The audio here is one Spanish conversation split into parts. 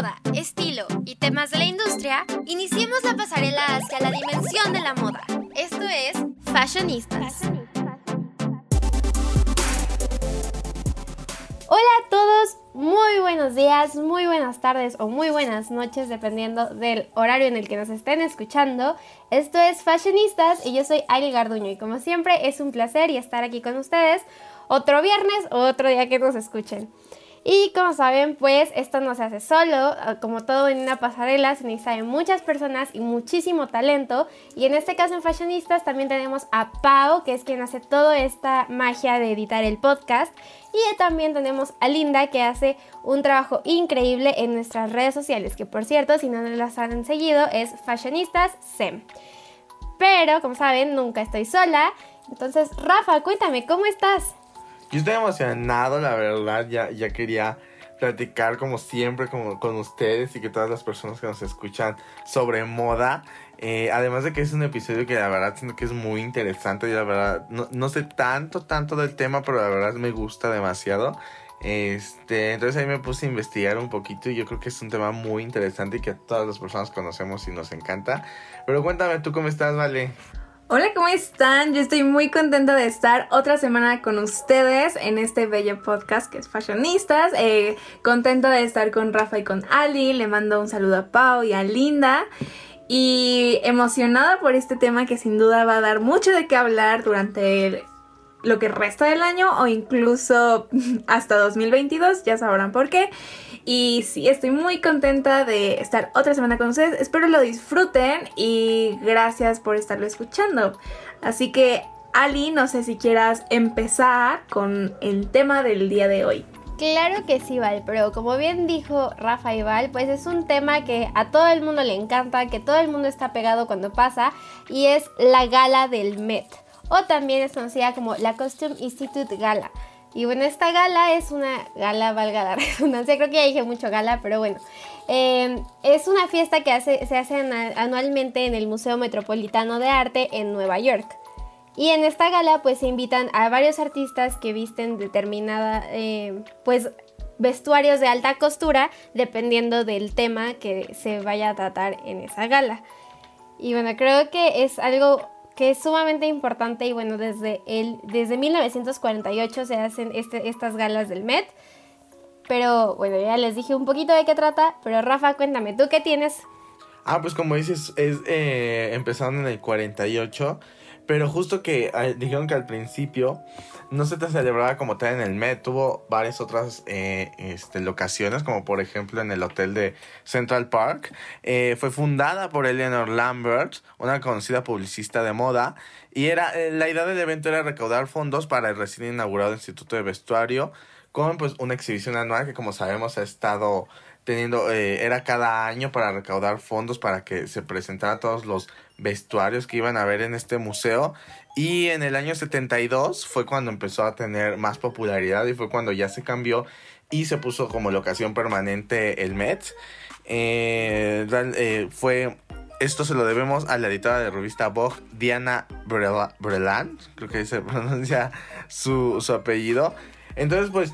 moda, estilo y temas de la industria, iniciemos la pasarela hacia la dimensión de la moda. Esto es Fashionistas. Hola a todos, muy buenos días, muy buenas tardes o muy buenas noches dependiendo del horario en el que nos estén escuchando. Esto es Fashionistas y yo soy Ali Garduño y como siempre es un placer y estar aquí con ustedes otro viernes o otro día que nos escuchen. Y como saben, pues esto no se hace solo, ah, como todo en una pasarela se necesita muchas personas y muchísimo talento. Y en este caso en Fashionistas también tenemos a Pau, que es quien hace toda esta magia de editar el podcast. Y también tenemos a Linda, que hace un trabajo increíble en nuestras redes sociales, que por cierto, si no nos las han seguido, es Fashionistas SEM. Pero, como saben, nunca estoy sola. Entonces, Rafa, cuéntame, ¿cómo estás? Yo estoy emocionado, la verdad, ya, ya quería platicar como siempre con ustedes y que todas las personas que nos escuchan sobre moda. Eh, además de que es un episodio que la verdad siento que es muy interesante y la verdad no, no, sé tanto, tanto del tema, pero la verdad me gusta demasiado. Este, entonces ahí me puse a investigar un poquito y yo creo que es un tema muy interesante y que todas las personas conocemos y nos encanta. Pero cuéntame tú cómo estás, Vale. Hola, ¿cómo están? Yo estoy muy contenta de estar otra semana con ustedes en este bello podcast que es Fashionistas. Eh, contenta de estar con Rafa y con Ali. Le mando un saludo a Pau y a Linda. Y emocionada por este tema que sin duda va a dar mucho de qué hablar durante lo que resta del año o incluso hasta 2022, ya sabrán por qué. Y sí, estoy muy contenta de estar otra semana con ustedes. Espero lo disfruten y gracias por estarlo escuchando. Así que, Ali, no sé si quieras empezar con el tema del día de hoy. Claro que sí, Val, pero como bien dijo Rafa y Val, pues es un tema que a todo el mundo le encanta, que todo el mundo está pegado cuando pasa, y es la gala del Met, o también es conocida como la Costume Institute Gala. Y bueno, esta gala es una gala, valga la redundancia, creo que ya dije mucho gala, pero bueno. Em, es una fiesta que se hace anualmente en el Museo Metropolitano de Arte en Nueva York. Y en esta gala pues se invitan a varios artistas que visten determinada, em, pues vestuarios de alta costura dependiendo del tema que se vaya a tratar en esa gala. Y bueno, creo que es algo que es sumamente importante y bueno, desde, el, desde 1948 se hacen este, estas galas del Met. Pero bueno, ya les dije un poquito de qué trata, pero Rafa, cuéntame, ¿tú qué tienes? Ah, pues como dices, es eh, empezando en el 48 pero justo que ah, dijeron que al principio no se te celebraba como tal en el Met. Tuvo varias otras eh, este, locaciones, como por ejemplo en el hotel de Central Park. Eh, fue fundada por Eleanor Lambert, una conocida publicista de moda. Y era, eh, la idea del evento era recaudar fondos para el recién inaugurado Instituto de Vestuario con pues una exhibición anual que como sabemos ha estado teniendo, era cada año para recaudar fondos para que se presentaran todos los vestuarios que iban a ver en este museo. Y en el año 72 fue cuando empezó a tener más popularidad y fue cuando ya se cambió y se puso como locación permanente el Met. Eh, eh, fue esto se lo debemos a la editora de revista Vogue, Diana Brelan, creo que se pronuncia su, su apellido. Entonces, pues,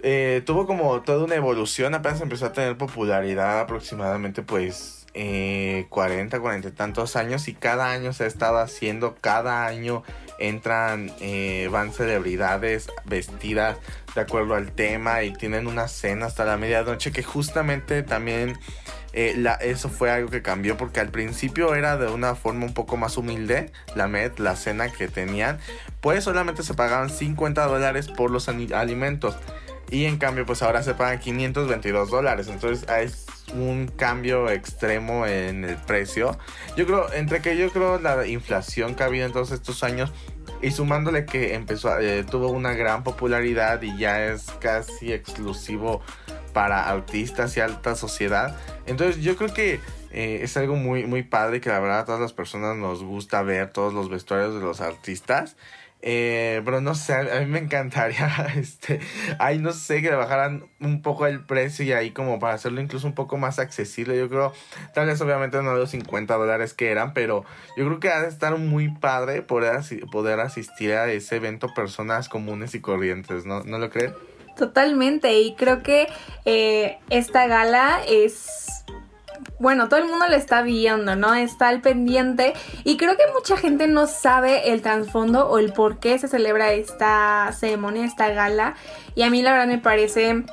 eh, tuvo como toda una evolución, apenas empezó a tener popularidad aproximadamente, pues, eh, 40, 40 y tantos años y cada año se ha estado haciendo, cada año entran, eh, van celebridades vestidas de acuerdo al tema y tienen una cena hasta la medianoche que justamente también eh, la, eso fue algo que cambió porque al principio era de una forma un poco más humilde la med, la cena que tenían, pues solamente se pagaban 50 dólares por los alimentos y en cambio pues ahora se pagan 522 dólares, entonces es un cambio extremo en el precio. Yo creo, entre que yo creo la inflación que ha habido en todos estos años y sumándole que empezó, eh, tuvo una gran popularidad y ya es casi exclusivo para artistas y alta sociedad. Entonces yo creo que eh, es algo muy, muy padre que la verdad a todas las personas nos gusta ver todos los vestuarios de los artistas. Eh, pero no sé, a mí me encantaría, este, ahí no sé, que le bajaran un poco el precio y ahí como para hacerlo incluso un poco más accesible. Yo creo, tal vez obviamente no los 50 dólares que eran, pero yo creo que ha de estar muy padre poder, poder asistir a ese evento personas comunes y corrientes, ¿no? ¿No lo creen? Totalmente, y creo que eh, esta gala es bueno, todo el mundo lo está viendo, ¿no? Está al pendiente y creo que mucha gente no sabe el trasfondo o el por qué se celebra esta ceremonia, esta gala. Y a mí la verdad me parece,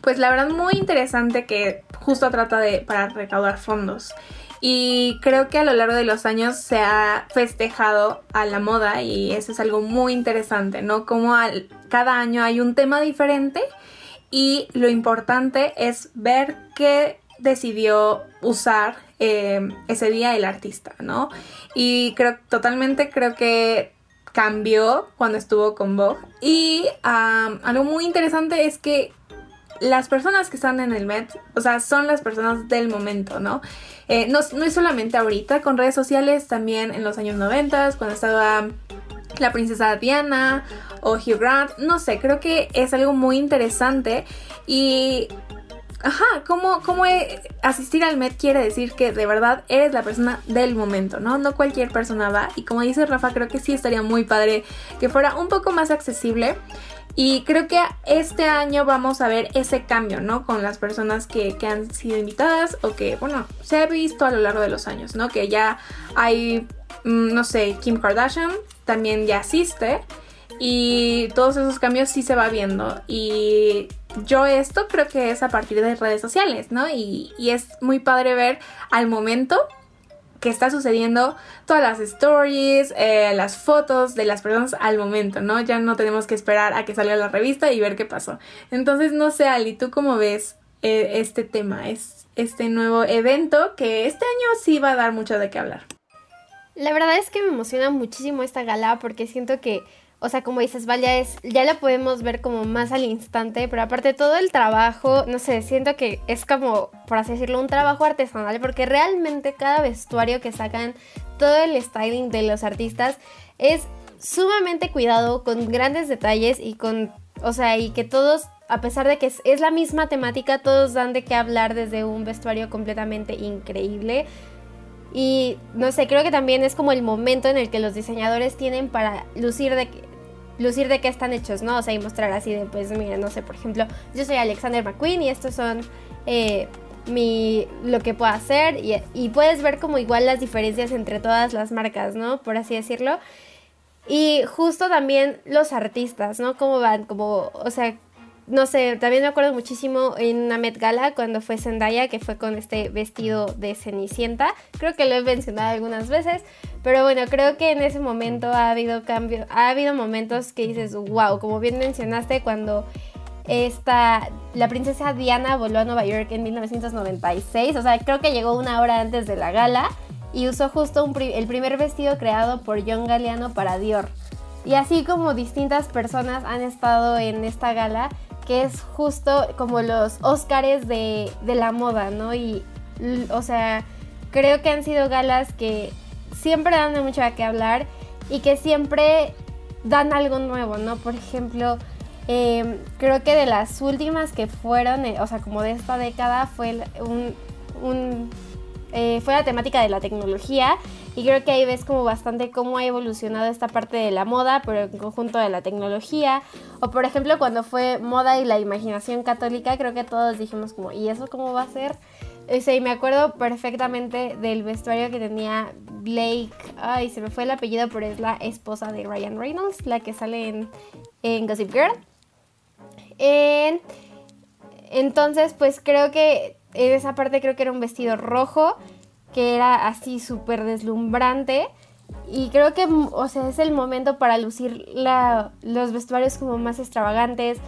pues la verdad muy interesante que justo trata de para recaudar fondos. Y creo que a lo largo de los años se ha festejado a la moda y eso es algo muy interesante, ¿no? Como al, cada año hay un tema diferente y lo importante es ver qué decidió usar eh, ese día el artista, ¿no? Y creo totalmente creo que cambió cuando estuvo con Vogue. Y algo muy interesante es que las personas que están en el Met, o sea, son las personas del momento, ¿no? Eh, no, no, es solamente ahorita, con redes sociales, también en los años 90, cuando estaba la princesa Diana o Hugh Grant, no sé, creo que es algo muy interesante y Ajá, como, como asistir al Met quiere decir que de verdad eres la persona del momento, ¿no? No cualquier persona va. Y como dice Rafa, creo que sí estaría muy padre que fuera un poco más accesible. Y creo que este año vamos a ver ese cambio, ¿no? Con las personas que, que han sido invitadas o que, bueno, se ha visto a lo largo de los años, ¿no? Que ya hay, mm, no sé, Kim Kardashian también ya asiste. Y todos esos cambios sí se va viendo. Y yo esto creo que es a partir de redes sociales, ¿no? Y, es muy padre ver al momento que está sucediendo todas las stories, eh, las fotos de las personas al momento, ¿no? Ya no tenemos que esperar a que salga la revista y ver qué pasó. Entonces, no sé, Ali, ¿tú cómo ves eh, este tema? Es este nuevo evento que este año sí va a dar mucho de qué hablar. La verdad es que me emociona muchísimo esta gala porque siento que o sea, como dices, Val, ya, es, ya la podemos ver como más al instante, pero aparte todo el trabajo, no sé, siento que es como, por así decirlo, un trabajo artesanal, porque realmente cada vestuario que sacan, todo el styling de los artistas es sumamente cuidado, con grandes detalles y con, o sea, y que todos, a pesar de que es, es la misma temática, todos dan de qué hablar desde un vestuario completamente increíble. Y no sé, creo que también es como el momento en el que los diseñadores tienen para lucir de lucir de qué están hechos, ¿no? O sea, y mostrar así de, pues, mira, no sé, por ejemplo, yo soy Alexander McQueen y estos son eh, mi, lo que puedo hacer y, y, puedes ver como igual las diferencias entre todas las marcas, ¿no? Por así decirlo. Y justo también los artistas, ¿no? Cómo van, como, o sea, no sé, también me acuerdo muchísimo en una Met Gala cuando fue Zendaya, que fue con este vestido de Cenicienta. Creo que lo he mencionado algunas veces, pero bueno, creo que en ese momento ha habido cambio, ha habido momentos que dices, wow, como bien mencionaste, cuando esta, la princesa Diana voló a Nueva York en 1996, o sea, creo que llegó una hora antes de la gala y usó justo el primer vestido creado por John Galliano para Dior. Y así como distintas personas han estado en esta gala, que es justo como los Óscares de, la moda, ¿no? Y, o sea, creo que han sido galas que siempre dan de mucho a qué hablar y que siempre dan algo nuevo, ¿no? Por ejemplo, em, creo que de las últimas que fueron, eh, o sea, como de esta década, fue un, eh, fue la temática de la tecnología y creo que ahí ves como bastante cómo ha evolucionado esta parte de la moda, pero en conjunto de la tecnología. O por ejemplo, cuando fue moda y la imaginación católica, creo que todos dijimos como, ¿y eso cómo va a ser? O y me acuerdo perfectamente del vestuario que tenía Blake. Ay, se me fue el apellido, pero es la esposa de Ryan Reynolds, la que sale en, en Gossip Girl. entonces, pues creo que en esa parte creo que era un vestido rojo que era así súper deslumbrante. Y creo que, o sea, es el momento para lucir los vestuarios como más extravagantes,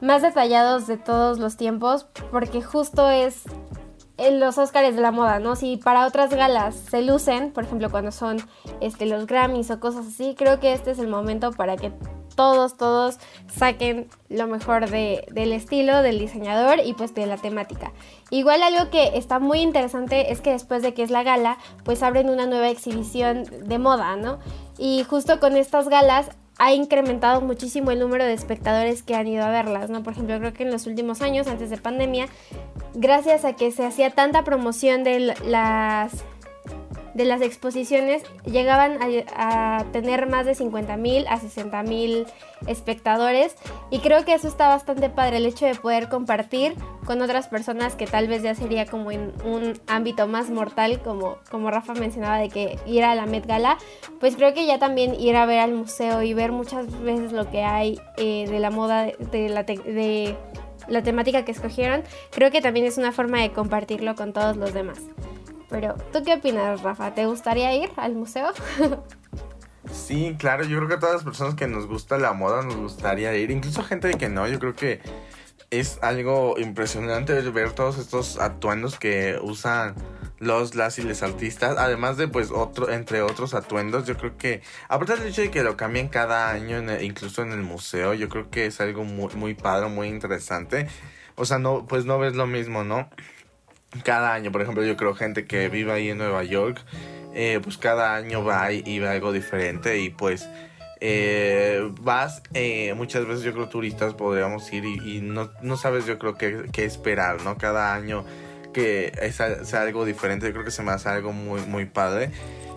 más detallados de todos los tiempos, porque justo es en los Oscars de la moda, ¿no? Si para otras galas se lucen, por ejemplo, cuando son este, los Grammys o cosas así, creo que este es el momento para que todos, todos saquen lo mejor del estilo, del diseñador y pues de la temática. Igual algo que está muy interesante es que después de que es la gala, pues abren una nueva exhibición de moda, ¿no? Y justo con estas galas ha incrementado muchísimo el número de espectadores que han ido a verlas, ¿no? Por ejemplo, creo que en los últimos años, antes de pandemia, gracias a que se hacía tanta promoción de las de las exposiciones llegaban a, tener más de 50 mil a 60 mil espectadores y creo que eso está bastante padre, el hecho de poder compartir con otras personas que tal vez ya sería como en un ámbito más mortal, como, como Rafa mencionaba de que ir a la Met Gala, pues creo que ya también ir a ver al museo y ver muchas veces lo que hay eh, de la moda, de la, de la temática que escogieron, creo que también es una forma de compartirlo con todos los demás. Pero, ¿tú qué opinas, Rafa? ¿Te gustaría ir al museo? Sí, claro, yo creo que a todas las personas que nos gusta la moda nos gustaría ir, incluso gente que no, yo creo que es algo impresionante ver todos estos atuendos que usan los, las y artistas, además de pues otro, entre otros atuendos, yo creo que, aparte del hecho de que lo cambien cada año, incluso en el museo, yo creo que es algo muy, muy padre, muy interesante. O sea, no, pues no ves lo mismo, ¿no? Cada año, por ejemplo, yo creo gente que vive ahí en Nueva York, eh, pues cada año va y, ve algo diferente y pues eh, vas, eh, muchas veces yo creo turistas podríamos ir y, no, no, sabes yo creo qué esperar, ¿no? Cada año que es, algo diferente, yo creo que se me hace algo muy, muy padre.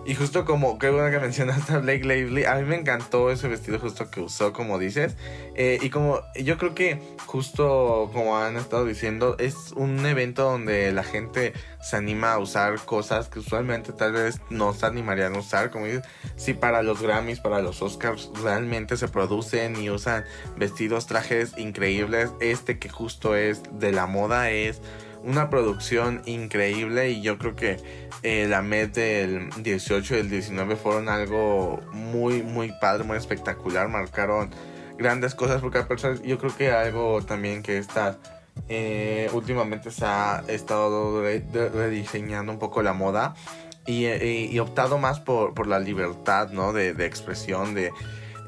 Y justo como, qué bueno que mencionaste a Blake Lively, a mí me encantó ese vestido justo que usó, como dices. Eh, y como yo creo que justo como han estado diciendo, es un evento donde la gente se anima a usar cosas que usualmente tal vez no se animarían a usar. Como dices, si para los Grammys, para los Oscars, realmente se producen y usan vestidos, trajes increíbles. Este que justo es de la moda es una producción increíble y yo creo que eh, la Met del 18 y del 19 fueron algo muy, muy padre, muy espectacular, marcaron grandes cosas porque yo creo que algo también que está eh, últimamente se ha estado rediseñando un poco la moda y, eh, optado más por, la libertad ¿no? de, de expresión, de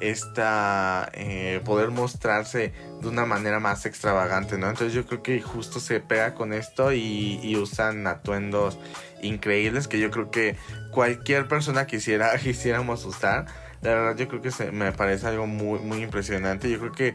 esta eh, poder mostrarse de una manera más extravagante, ¿no? Entonces yo creo que justo se pega con esto y, usan atuendos increíbles que yo creo que cualquier persona quisiera quisiéramos usar. La verdad yo creo que se, me parece algo muy muy impresionante. Yo creo que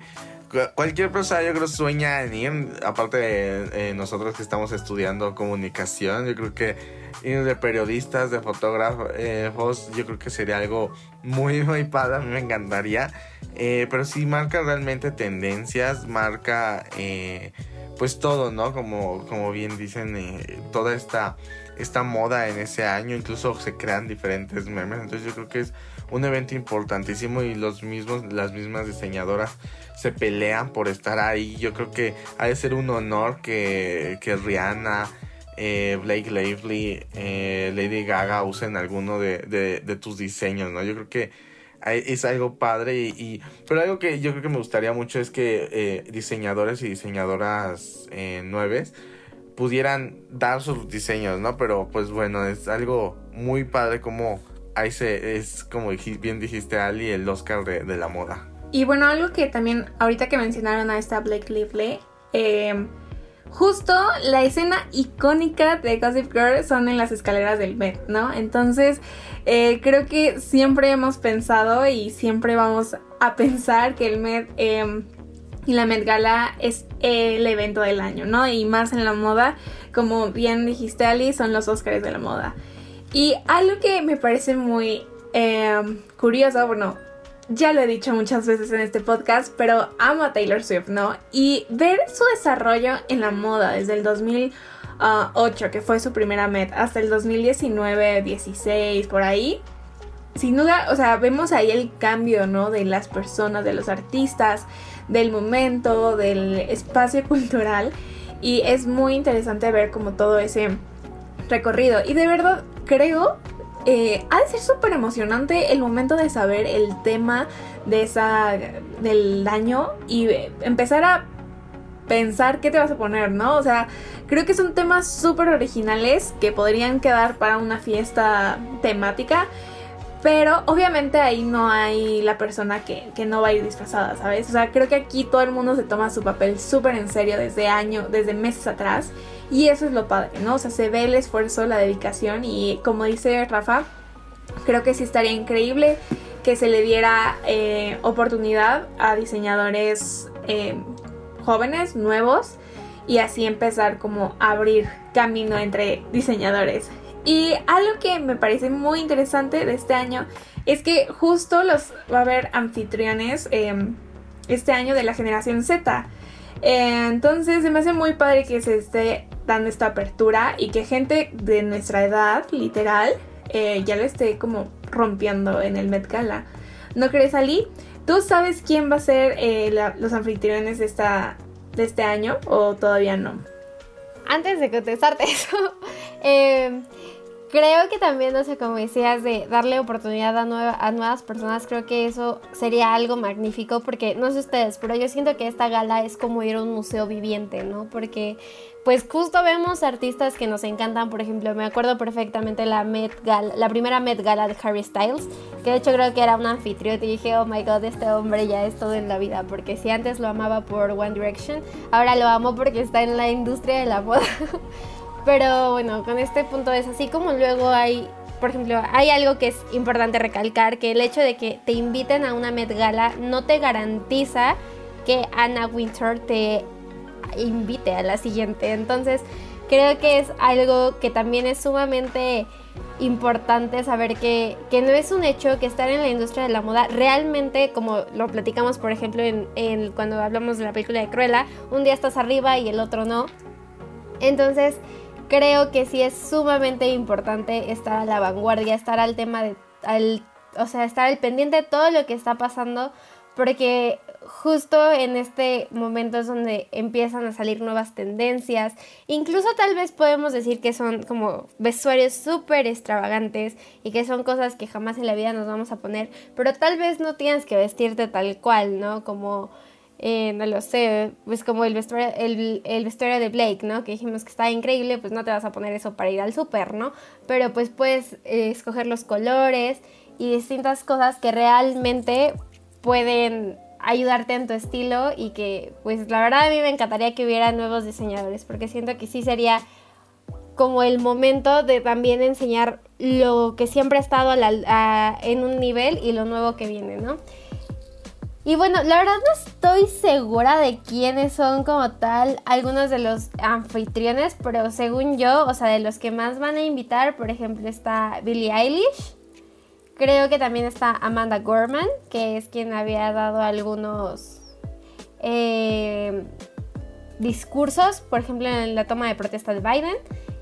cualquier persona yo creo sueña en ir, aparte de nosotros que estamos estudiando comunicación, yo creo que ir de periodistas, de fotógrafos, eh, yo creo que sería algo muy, muy padre, a mí me encantaría, eh, pero sí marca realmente tendencias, marca eh, pues todo, ¿no? Como, como bien dicen, toda esta, esta moda en ese año, incluso se crean diferentes memes, entonces yo creo que es un evento importantísimo y los mismos, las mismas diseñadoras se pelean por estar ahí. Yo creo que ha de ser un honor que, que Rihanna, eh, Blake Lively, eh, Lady Gaga usen alguno de, de, tus diseños, ¿no? Yo creo que es algo padre y, pero algo que yo creo que me gustaría mucho es que eh, diseñadores y diseñadoras eh, nueves pudieran dar sus diseños, ¿no? Pero pues bueno, es algo muy padre como ahí se es como bien dijiste Ali el Oscar de, de la moda. Y bueno, algo que también, ahorita que mencionaron a esta Blake Lively, eh, justo la escena icónica de Gossip Girl son en las escaleras del Met, ¿no? Entonces, eh, creo que siempre hemos pensado y siempre vamos a pensar que el Met em, y la Met Gala es el evento del año, ¿no? Y más en la moda, como bien dijiste Ali, son los Oscars de la moda. Y algo que me parece muy em, curioso, bueno, ya lo he dicho muchas veces en este podcast, pero amo a Taylor Swift, ¿no? Y ver su desarrollo en la moda desde el 2008, que fue su primera Met, hasta el 2019, 16, por ahí. Sin duda, o sea, vemos ahí el cambio, ¿no? De las personas, de los artistas, del momento, del espacio cultural. Y es muy interesante ver como todo ese recorrido. Y de verdad creo eh, ha de ser súper emocionante el momento de saber el tema de esa, del año y empezar a pensar qué te vas a poner, ¿no? O sea, creo que son temas súper originales que podrían quedar para una fiesta temática. Pero obviamente ahí no hay la persona que, que, no va a ir disfrazada, ¿sabes? O sea, creo que aquí todo el mundo se toma su papel súper en serio desde años, desde meses atrás. Y eso es lo padre, ¿no? O sea, se ve el esfuerzo, la dedicación y como dice Rafa, creo que sí estaría increíble que se le diera eh, oportunidad a diseñadores eh, jóvenes, nuevos, y así empezar como a abrir camino entre diseñadores. Y algo que me parece muy interesante de este año es que justo los va a haber anfitriones em, este año de la generación Z. Eh, entonces se me hace muy padre que se esté dando esta apertura y que gente de nuestra edad, literal, eh, ya lo esté como rompiendo en el Met Gala. ¿No crees, Ali? ¿Tú sabes quién va a ser eh, los anfitriones de, esta, de este año o todavía no? Antes de contestarte eso, eh, creo que también, no sé, como decías, de darle oportunidad a, a nuevas personas, creo que eso sería algo magnífico porque, no sé ustedes, pero yo siento que esta gala es como ir a un museo viviente, ¿no? Porque pues justo vemos artistas que nos encantan, por ejemplo, me acuerdo perfectamente la Met Gala, la primera Met Gala de Harry Styles, que de hecho creo que era un anfitrión y dije, oh my god, este hombre ya es todo en la vida, porque si antes lo amaba por One Direction, ahora lo amo porque está en la industria de la moda. Pero bueno, con este punto es así como luego hay por ejemplo, hay algo que es importante recalcar, que el hecho de que te inviten a una Met Gala no te garantiza que Anna Winter te invite a la siguiente. Entonces, creo que es algo que también es sumamente importante saber que, que, no es un hecho que estar en la industria de la moda realmente, como lo platicamos por ejemplo en, cuando hablamos de la película de Cruella, un día estás arriba y el otro no. Entonces creo que sí es sumamente importante estar a la vanguardia, estar al tema de, al, o sea, estar al pendiente de todo lo que está pasando, porque justo en este momento es donde empiezan a salir nuevas tendencias. Incluso tal vez podemos decir que son como vestuarios súper extravagantes y que son cosas que jamás en la vida nos vamos a poner. Pero tal vez no tienes que vestirte tal cual, ¿no? Como, eh, no lo sé, pues como el vestuario, el, vestuario de Blake, ¿no? Que dijimos que está increíble, pues no te vas a poner eso para ir al súper, ¿no? Pero pues puedes eh, escoger los colores y distintas cosas que realmente pueden ayudarte en tu estilo y que pues la verdad a mí me encantaría que hubiera nuevos diseñadores porque siento que sí sería como el momento de también enseñar lo que siempre ha estado en un nivel y lo nuevo que viene, ¿no? Y bueno, la verdad no estoy segura de quiénes son como tal algunos de los anfitriones, pero según yo, o sea, de los que más van a invitar, por ejemplo, está Billie Eilish, Creo que también está Amanda Gorman, que es quien había dado algunos eh, discursos, por ejemplo, en la toma de protesta de Biden.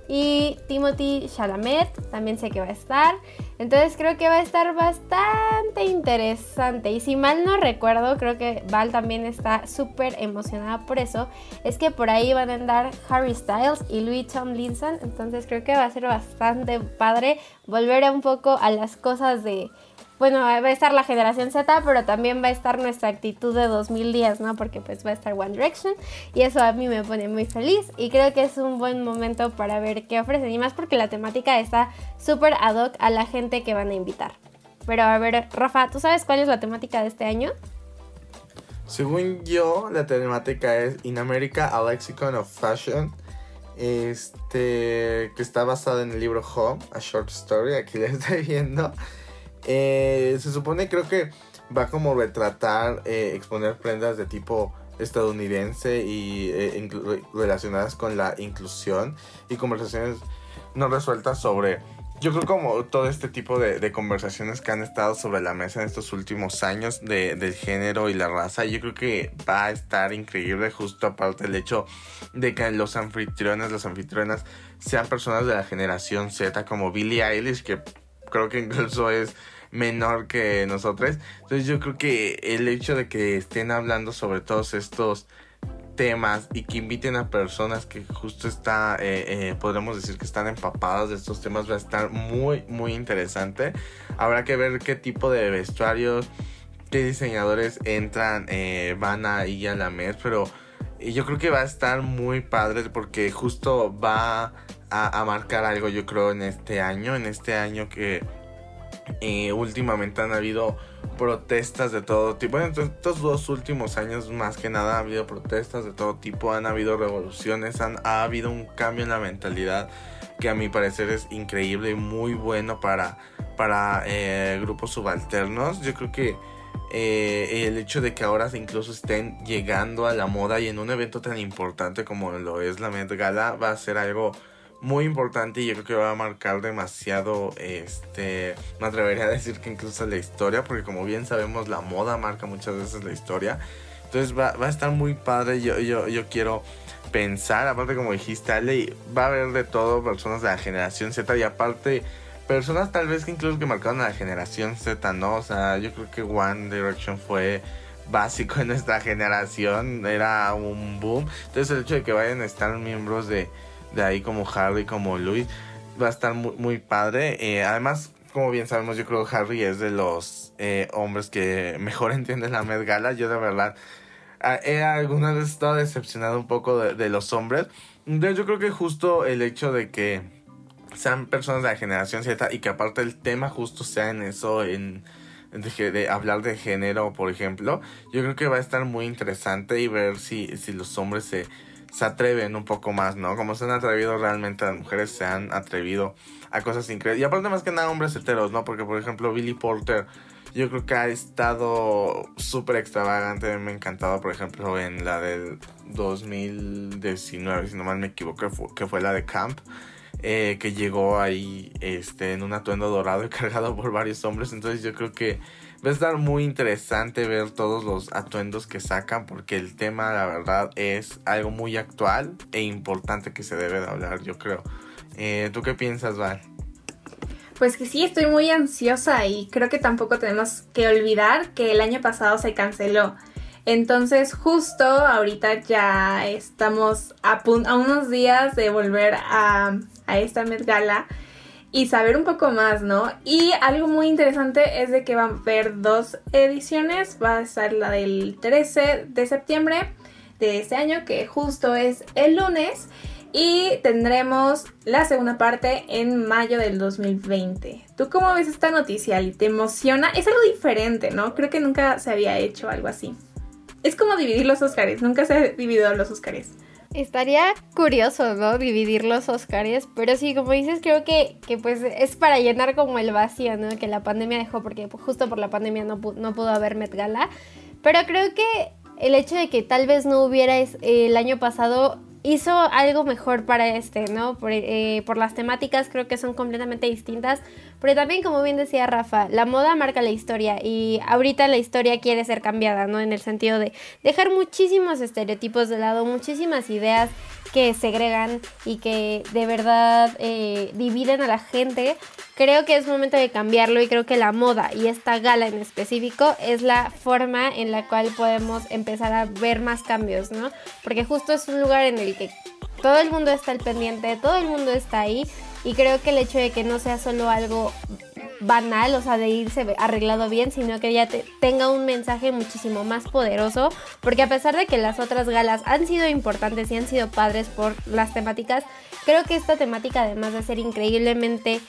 Y Timothy Chalamet también sé que va a estar. Entonces creo que va a estar bastante interesante. Y si mal no recuerdo, creo que Val también está súper emocionada por eso. Es que por ahí van a andar Harry Styles y Louis Tomlinson. Entonces creo que va a ser bastante padre volver un poco a las cosas de bueno, va a estar la generación Z, pero también va a estar nuestra actitud de 2010, ¿no? Porque pues va a estar One Direction y eso a mí me pone muy feliz y creo que es un buen momento para ver qué ofrecen y más porque la temática está súper ad hoc a la gente que van a invitar. Pero a ver, Rafa, ¿tú sabes cuál es la temática de este año? Según yo, la temática es In America, a Lexicon of Fashion. Este, que está basada en el libro Home, a Short Story, aquí la estoy viendo. Eh, se supone, creo que va como retratar, eh, exponer prendas de tipo estadounidense y eh, relacionadas con la inclusión y conversaciones no resueltas sobre yo creo como todo este tipo de, conversaciones que han estado sobre la mesa en estos últimos años de, del género y la raza, yo creo que va a estar increíble justo aparte del hecho de que los anfitriones, las anfitrionas sean personas de la generación Z como Billie Eilish, que creo que incluso es menor que nosotros. Entonces yo creo que el hecho de que estén hablando sobre todos estos temas y que inviten a personas que justo está, eh, eh, podemos decir que están empapadas de estos temas, va a estar muy, muy interesante. Habrá que ver qué tipo de vestuarios, qué diseñadores entran, eh, van a ir a la MED, pero yo creo que va a estar muy padre porque justo va a, a marcar algo, yo creo, en este año, en este año que eh, últimamente han habido protestas de todo tipo. Bueno, en estos dos últimos años más que nada ha habido protestas de todo tipo, han habido revoluciones, han, ha habido un cambio en la mentalidad que a mi parecer es increíble y muy bueno para, para eh, grupos subalternos. Yo creo que eh, el hecho de que ahora incluso estén llegando a la moda y en un evento tan importante como lo es la Met Gala va a ser algo muy importante y yo creo que va a marcar demasiado, este, me atrevería a decir que incluso la historia, porque como bien sabemos la moda marca muchas veces la historia. Entonces va, va a estar muy padre, yo, yo, yo quiero pensar, aparte como dijiste Ale, va a haber de todo personas de la generación Z y aparte personas tal vez que incluso que marcaron a la generación Z, ¿no? O sea, yo creo que One Direction fue básico en nuestra generación, era un boom. Entonces el hecho de que vayan a estar miembros de, de ahí como Harry, como Louis, va a estar muy, padre. Eh, además, como bien sabemos, yo creo que Harry es de los eh, hombres que mejor entienden la Met Gala. Yo de verdad he alguna vez estado decepcionado un poco de, de los hombres. Entonces yo creo que justo el hecho de que sean personas de la generación Z y que aparte el tema justo sea en eso, en de, hablar de género, por ejemplo, yo creo que va a estar muy interesante y ver si, si los hombres se, se atreven un poco más, ¿no? Como se han atrevido realmente las mujeres, se han atrevido a cosas increíbles. Y aparte más que nada hombres heteros, ¿no? Porque por ejemplo Billy Porter, yo creo que ha estado súper extravagante, me ha encantado, por ejemplo, en la del 2019, si no mal me equivoco, que fue la de Camp. Eh, que llegó ahí este, en un atuendo dorado y cargado por varios hombres. Entonces yo creo que va a estar muy interesante ver todos los atuendos que sacan porque el tema la verdad es algo muy actual e importante que se debe de hablar, yo creo. Eh, ¿Tú qué piensas, Val? Pues que sí, estoy muy ansiosa y creo que tampoco tenemos que olvidar que el año pasado se canceló. Entonces justo ahorita ya estamos a, a unos días de volver a, a esta Met Gala y saber un poco más, ¿no? Y algo muy interesante es de que van a haber dos ediciones. Va a estar la del 13 de septiembre de este año, que justo es el lunes. Y tendremos la segunda parte en mayo del 2020. ¿Tú cómo ves esta noticia? ¿Te emociona? Es algo diferente, ¿no? Creo que nunca se había hecho algo así. Es como dividir los Oscars. Nunca se ha dividido los Oscars. Estaría curioso, ¿no? Dividir los Oscars, pero sí, como dices, creo que, que, pues es para llenar como el vacío, ¿no? Que la pandemia dejó, porque justo por la pandemia no, no pudo haber Met Gala, pero creo que el hecho de que tal vez no hubiera el año pasado hizo algo mejor para este, ¿no? Por, eh, por, las temáticas creo que son completamente distintas, pero también como bien decía Rafa, la moda marca la historia y ahorita la historia quiere ser cambiada, ¿no? En el sentido de dejar muchísimos estereotipos de lado, muchísimas ideas que segregan y que de verdad eh, dividen a la gente. Creo que es momento de cambiarlo y creo que la moda y esta gala en específico es la forma en la cual podemos empezar a ver más cambios, ¿no? Porque justo es un lugar en el que todo el mundo está al pendiente, todo el mundo está ahí y creo que el hecho de que no sea solo algo banal, o sea, de irse arreglado bien, sino que ya tenga un mensaje muchísimo más poderoso, porque a pesar de que las otras galas han sido importantes y han sido padres por las temáticas, creo que esta temática, además de ser increíblemente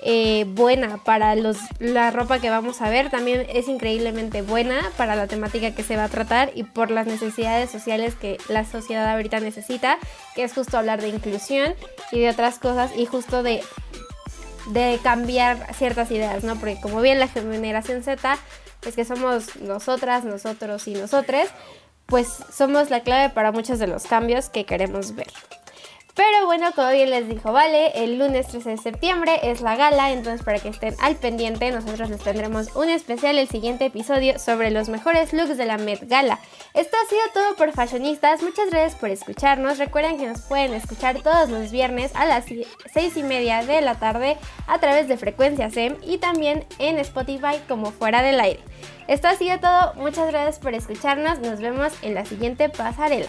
eh, buena para los, la ropa que vamos a ver, también es increíblemente buena para la temática que se va a tratar y por las necesidades sociales que la sociedad ahorita necesita, que es justo hablar de inclusión y de otras cosas y justo de, de cambiar ciertas ideas, ¿no? Porque como bien la generación Z, pues que somos nosotras, nosotros y nosotres, pues somos la clave para muchos de los cambios que queremos ver. Pero bueno, como bien les dijo Vale, el lunes 13 de septiembre es la gala, entonces para que estén al pendiente, nosotros les tendremos un especial el siguiente episodio sobre los mejores looks de la Met Gala. Esto ha sido todo por Fashionistas, muchas gracias por escucharnos, recuerden que nos pueden escuchar todos los viernes a las 6 y media de la tarde a través de Frecuencia SEM y también en Spotify como fuera del aire. Esto ha sido todo, muchas gracias por escucharnos, nos vemos en la siguiente pasarela.